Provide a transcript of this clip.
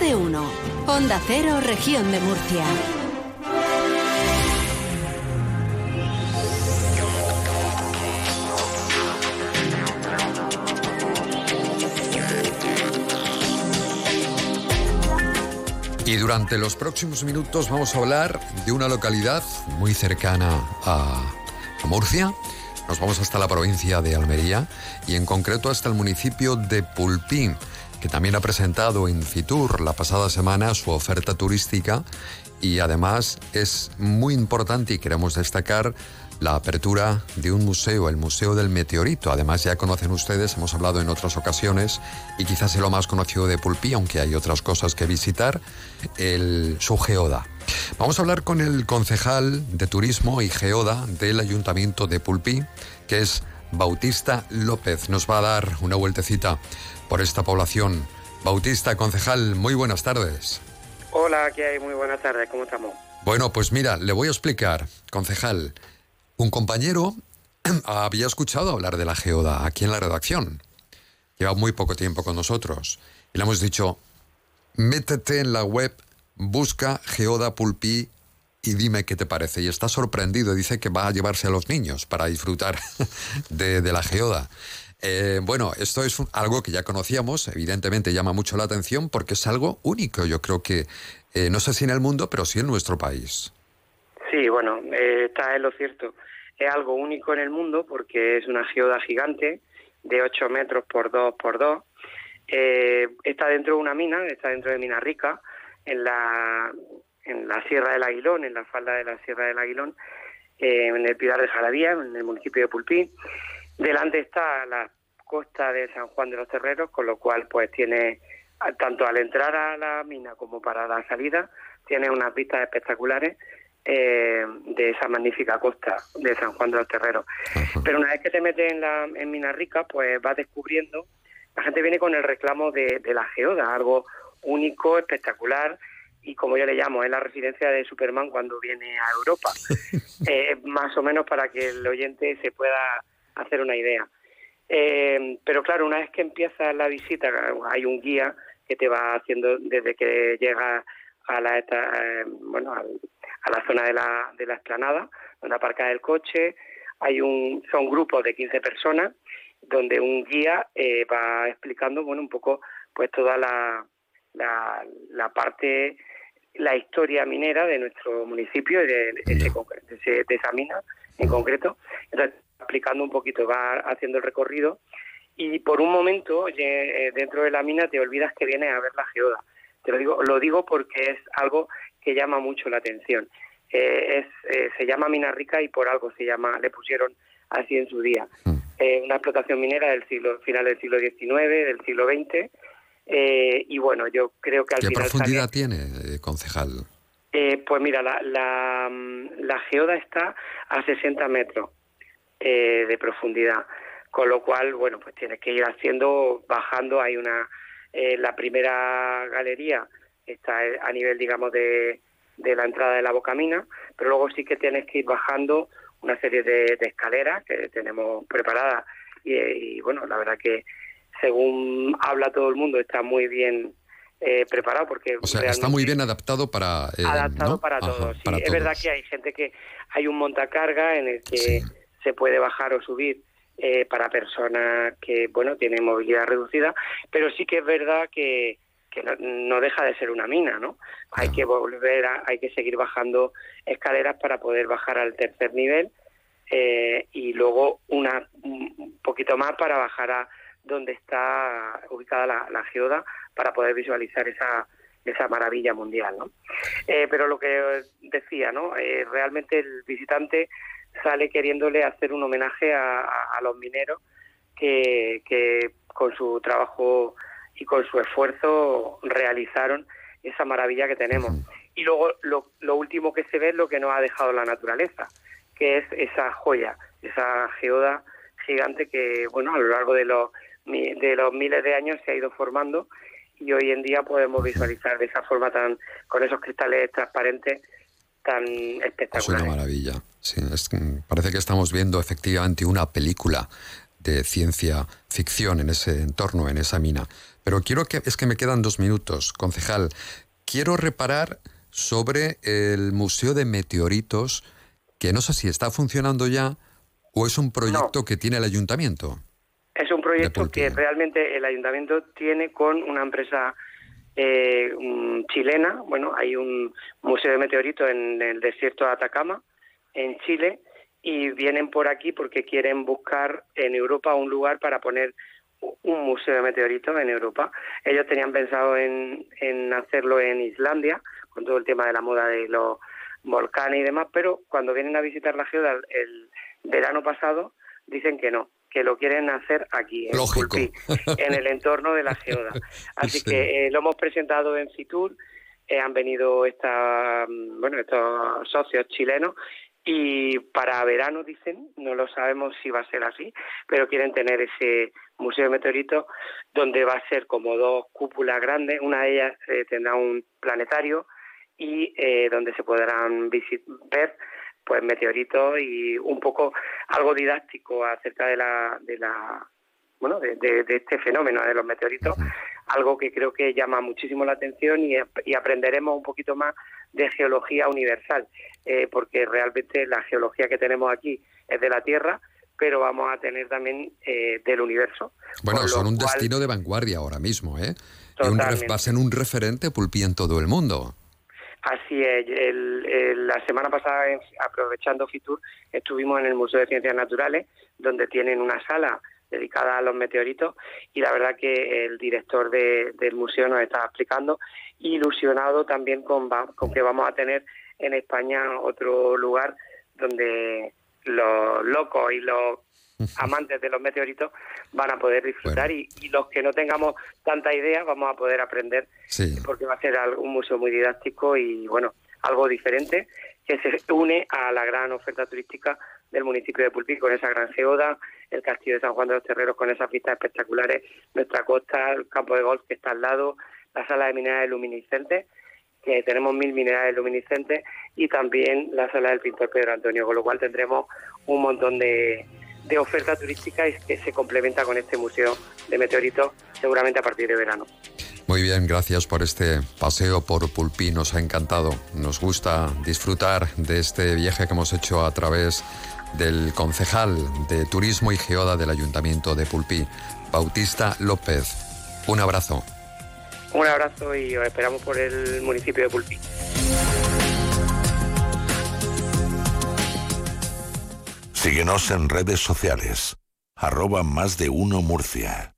De uno. Onda Cero, región de Murcia. Y durante los próximos minutos vamos a hablar de una localidad muy cercana a, a Murcia. Nos vamos hasta la provincia de Almería y en concreto hasta el municipio de Pulpín, que también ha presentado en Fitur la pasada semana su oferta turística y además es muy importante y queremos destacar la apertura de un museo, el Museo del Meteorito. Además, ya conocen ustedes, hemos hablado en otras ocasiones, y quizás es lo más conocido de Pulpí, aunque hay otras cosas que visitar, el, su geoda. Vamos a hablar con el concejal de Turismo y Geoda del Ayuntamiento de Pulpí, que es Bautista López. Nos va a dar una vueltecita por esta población. Bautista, concejal, muy buenas tardes. Hola, ¿qué hay? Muy buenas tardes, ¿cómo estamos? Bueno, pues mira, le voy a explicar, concejal. Un compañero había escuchado hablar de la geoda aquí en la redacción. Lleva muy poco tiempo con nosotros. Y le hemos dicho, métete en la web, busca geoda pulpí y dime qué te parece. Y está sorprendido, dice que va a llevarse a los niños para disfrutar de, de la geoda. Eh, bueno, esto es un- algo que ya conocíamos, evidentemente llama mucho la atención porque es algo único, yo creo que, eh, no sé si en el mundo, pero sí en nuestro país. Sí, bueno, eh, está en lo cierto. Es algo único en el mundo porque es una geoda gigante de 8 metros por 2 por 2. Eh, está dentro de una mina, está dentro de Mina Rica, en la, en la Sierra del Aguilón, en la falda de la Sierra del Aguilón, en el Pilar de Jalavía, en el municipio de Pulpí. Delante está la costa de San Juan de los Terreros, con lo cual pues tiene, tanto al entrar a la mina como para la salida, tiene unas vistas espectaculares eh, de esa magnífica costa de San Juan de los Terreros. Pero una vez que te metes en, la, en Mina Rica, pues vas descubriendo, la gente viene con el reclamo de, de la geoda, algo único, espectacular, y como yo le llamo, es la residencia de Superman cuando viene a Europa. Eh, más o menos para que el oyente se pueda hacer una idea. Eh, pero claro, una vez que empieza la visita, hay un guía que te va haciendo desde que llegas a la eh, bueno al- a la zona de la, de la explanada, donde aparca el coche. Hay un, son grupos de 15 personas donde un guía eh, va explicando bueno un poco pues toda la, la, la parte la historia minera de nuestro municipio y de, ese de, ese- de esa mina en concreto. Entonces, explicando un poquito, va haciendo el recorrido y por un momento eh, dentro de la mina te olvidas que vienes a ver la geoda. Te lo digo, lo digo porque es algo que llama mucho la atención. Eh, es, eh, se llama Mina Rica y por algo se llama, le pusieron así en su día. Eh, una explotación minera del siglo final del siglo XIX, del siglo XX. y bueno, yo creo que al ¿Qué final profundidad también- tiene, concejal? eh, pues mira, la, la, mm, la geoda está a 60 metros eh, de profundidad, con lo cual, bueno, pues tienes que ir haciendo, bajando. Hay una, eh, la primera galería está a nivel, digamos, de, de la entrada de la bocamina, pero luego sí que tienes que ir bajando una serie de, de escaleras que tenemos preparadas y, y, bueno, la verdad que según habla todo el mundo está muy bien eh, preparado porque O sea, está muy bien adaptado para... eh, adaptado ¿no? para Ajá, todos. sí. para es verdad que hay gente que hay un montacarga en el que Sí. Se puede bajar o subir eh, para personas que bueno tienen movilidad reducida, pero sí que es verdad que, que no, no deja de ser una mina, ¿no? Hay que volver, a, hay que seguir bajando escaleras para poder bajar al tercer nivel eh, y luego una un poquito más para bajar a donde está ubicada la, la geoda para poder visualizar esa esa maravilla mundial, ¿no? Eh, pero lo que decía, ¿no? Eh, realmente el visitante sale queriéndole hacer un homenaje a, los mineros que, que con su trabajo y con su esfuerzo realizaron esa maravilla que tenemos. Y luego lo, lo último que se ve es lo que nos ha dejado la naturaleza, que es esa joya, esa geoda gigante que, bueno, a lo largo de los, de los miles de años se ha ido formando y hoy en día podemos visualizar de esa forma tan, con esos cristales transparentes tan Es una espectaculares. maravilla. Sí, es- parece que estamos viendo efectivamente una película de ciencia ficción en ese entorno, en esa mina. Pero quiero que, es que me quedan dos minutos, concejal. Quiero reparar sobre el Museo de Meteoritos, que no sé si está funcionando ya o es un proyecto que tiene el ayuntamiento. Es un proyecto que realmente el ayuntamiento tiene con una empresa eh, chilena. Bueno, hay un museo de meteoritos en el desierto de Atacama, en Chile, y vienen por aquí porque quieren buscar en Europa un lugar para poner un museo de meteoritos en Europa. Ellos tenían pensado en, en hacerlo en Islandia, con todo el tema de la moda de los volcanes y demás, pero cuando vienen a visitar la geoda el verano pasado, dicen que no, que lo quieren hacer aquí, en en el entorno de la geoda. Así que eh, lo hemos presentado en Fitur, eh, han venido esta, mm, bueno, estos socios chilenos y para verano dicen, no lo sabemos si va a ser así, pero quieren tener ese museo de meteoritos donde va a ser como dos cúpulas grandes, una de ellas eh, tendrá un planetario y eh, donde se podrán ver pues meteoritos y un poco algo didáctico acerca de la de la bueno de, este fenómeno de los meteoritos algo que creo que llama muchísimo la atención y, y aprenderemos un poquito más de geología universal, eh, porque realmente la geología que tenemos aquí es de la Tierra, pero vamos a tener también eh, del universo. Bueno, son un destino de vanguardia ahora mismo, ¿eh? Un, va a ser un referente pulpí en todo el mundo. Así es. la semana pasada, aprovechando Fitur, estuvimos en el Museo de Ciencias Naturales, donde tienen una sala dedicada a los meteoritos y la verdad que el director del museo nos está explicando, ilusionado también con, con que vamos a tener en España otro lugar donde los locos y los amantes de los meteoritos van a poder disfrutar y, los que no tengamos tanta idea vamos a poder aprender porque va a ser un museo muy didáctico y bueno algo diferente que se une a la gran oferta turística del municipio de Pulpí con esa gran geoda, el castillo de San Juan de los Terreros con esas vistas espectaculares, nuestra costa, el campo de golf que está al lado, la sala de minerales luminiscentes, que tenemos mil minerales luminiscentes, y también la sala del pintor Pedro Antonio, con lo cual tendremos un montón de, de oferta turística que se complementa con este museo de meteoritos seguramente a partir de verano. Muy bien, gracias por este paseo por Pulpí, nos ha encantado. Nos gusta disfrutar de este viaje que hemos hecho a través del concejal de Turismo y Geoda del Ayuntamiento de Pulpí, Bautista López. Un abrazo. Un abrazo y os esperamos por el municipio de Pulpí. Síguenos en redes sociales. Arroba más de uno Murcia.